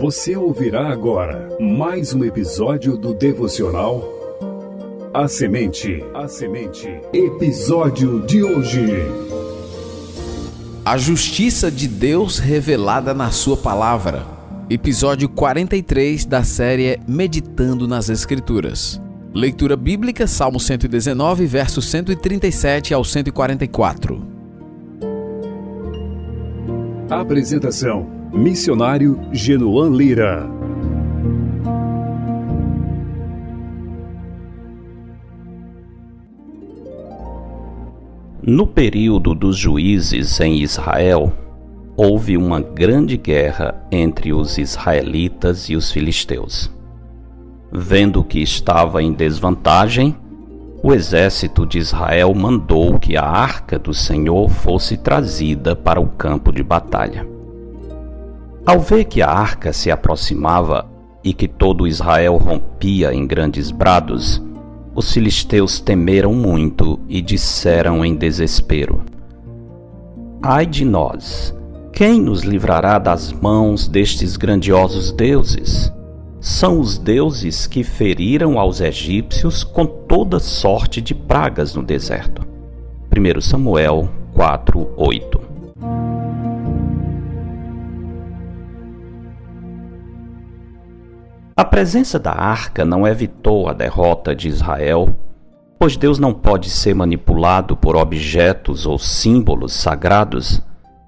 Você ouvirá agora mais um episódio do devocional A Semente. A Semente. Episódio de hoje. A justiça de Deus revelada na Sua palavra. Episódio 43 da série Meditando nas Escrituras. Leitura bíblica, Salmo 119, versos 137 ao 144. Apresentação: Missionário Genoan Lira. No período dos juízes em Israel, houve uma grande guerra entre os israelitas e os filisteus. Vendo que estava em desvantagem, o exército de Israel mandou que a arca do Senhor fosse trazida para o campo de batalha. Ao ver que a arca se aproximava e que todo Israel rompia em grandes brados, os filisteus temeram muito e disseram em desespero: Ai de nós! Quem nos livrará das mãos destes grandiosos deuses? são os deuses que feriram aos egípcios com toda sorte de pragas no deserto. 1 Samuel 4:8. Presença da arca não evitou a derrota de Israel, pois Deus não pode ser manipulado por objetos ou símbolos sagrados,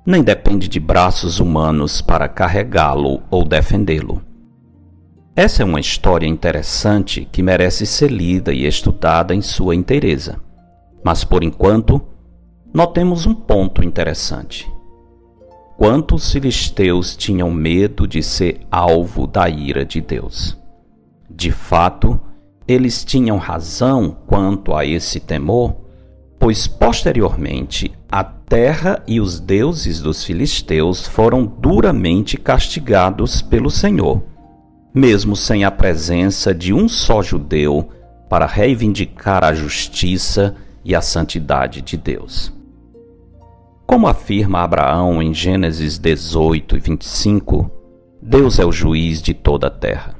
nem depende de braços humanos para carregá-lo ou defendê-lo. Essa é uma história interessante que merece ser lida e estudada em sua inteireza. Mas por enquanto, notemos um ponto interessante. Quantos filisteus tinham medo de ser alvo da ira de Deus? De fato, eles tinham razão quanto a esse temor, pois posteriormente a terra e os deuses dos filisteus foram duramente castigados pelo Senhor mesmo sem a presença de um só judeu para reivindicar a justiça e a santidade de Deus. Como afirma Abraão em Gênesis 18 e 25, Deus é o juiz de toda a terra.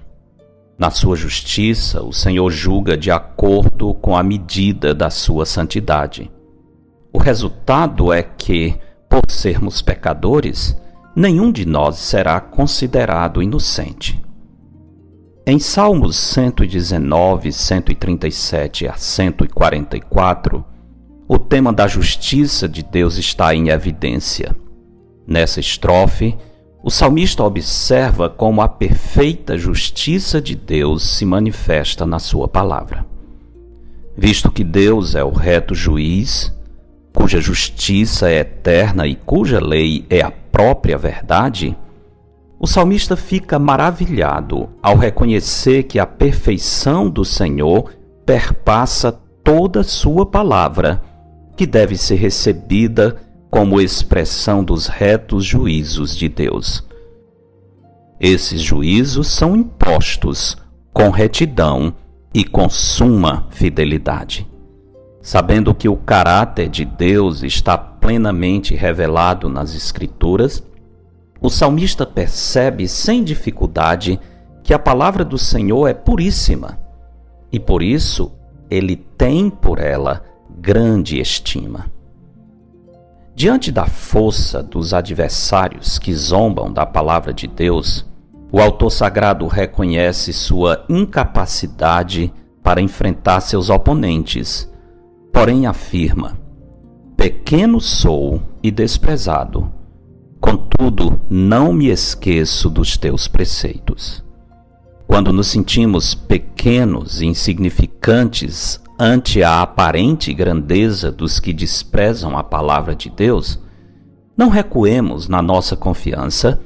Na sua justiça, o Senhor julga de acordo com a medida da sua santidade. O resultado é que, por sermos pecadores, nenhum de nós será considerado inocente. Em Salmos 119, 137 a 144, o tema da justiça de Deus está em evidência. Nessa estrofe, o salmista observa como a perfeita justiça de Deus se manifesta na sua palavra. Visto que Deus é o reto juiz, cuja justiça é eterna e cuja lei é a própria verdade, o salmista fica maravilhado ao reconhecer que a perfeição do Senhor perpassa toda sua palavra, que deve ser recebida como expressão dos retos juízos de Deus. Esses juízos são impostos com retidão e com suma fidelidade. Sabendo que o caráter de Deus está plenamente revelado nas Escrituras, o salmista percebe sem dificuldade que a palavra do Senhor é puríssima e por isso ele tem por ela grande estima. Diante da força dos adversários que zombam da palavra de Deus, o autor sagrado reconhece sua incapacidade para enfrentar seus oponentes, porém afirma: Pequeno sou e desprezado Contudo, não me esqueço dos teus preceitos. Quando nos sentimos pequenos e insignificantes ante a aparente grandeza dos que desprezam a palavra de Deus, não recuemos na nossa confiança,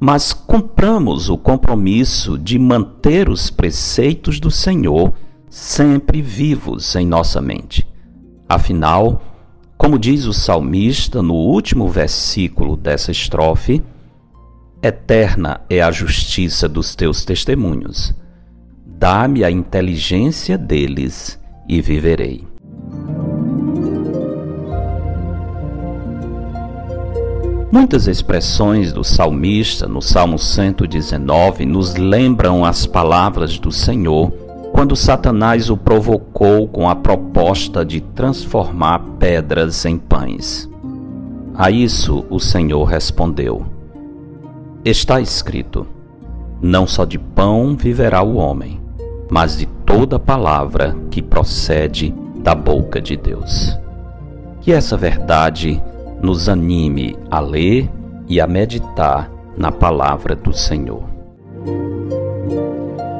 mas compramos o compromisso de manter os preceitos do Senhor sempre vivos em nossa mente. Afinal, como diz o salmista no último versículo dessa estrofe, eterna é a justiça dos teus testemunhos. Dá-me a inteligência deles e viverei. Muitas expressões do salmista no Salmo 119 nos lembram as palavras do Senhor quando Satanás o provocou com a proposta de transformar pedras em pães. A isso o Senhor respondeu: Está escrito: Não só de pão viverá o homem, mas de toda palavra que procede da boca de Deus. Que essa verdade nos anime a ler e a meditar na palavra do Senhor.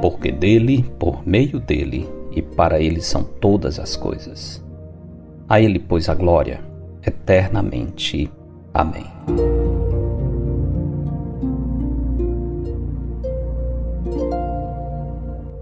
Porque dele, por meio dele e para ele são todas as coisas. A ele, pois, a glória eternamente. Amém.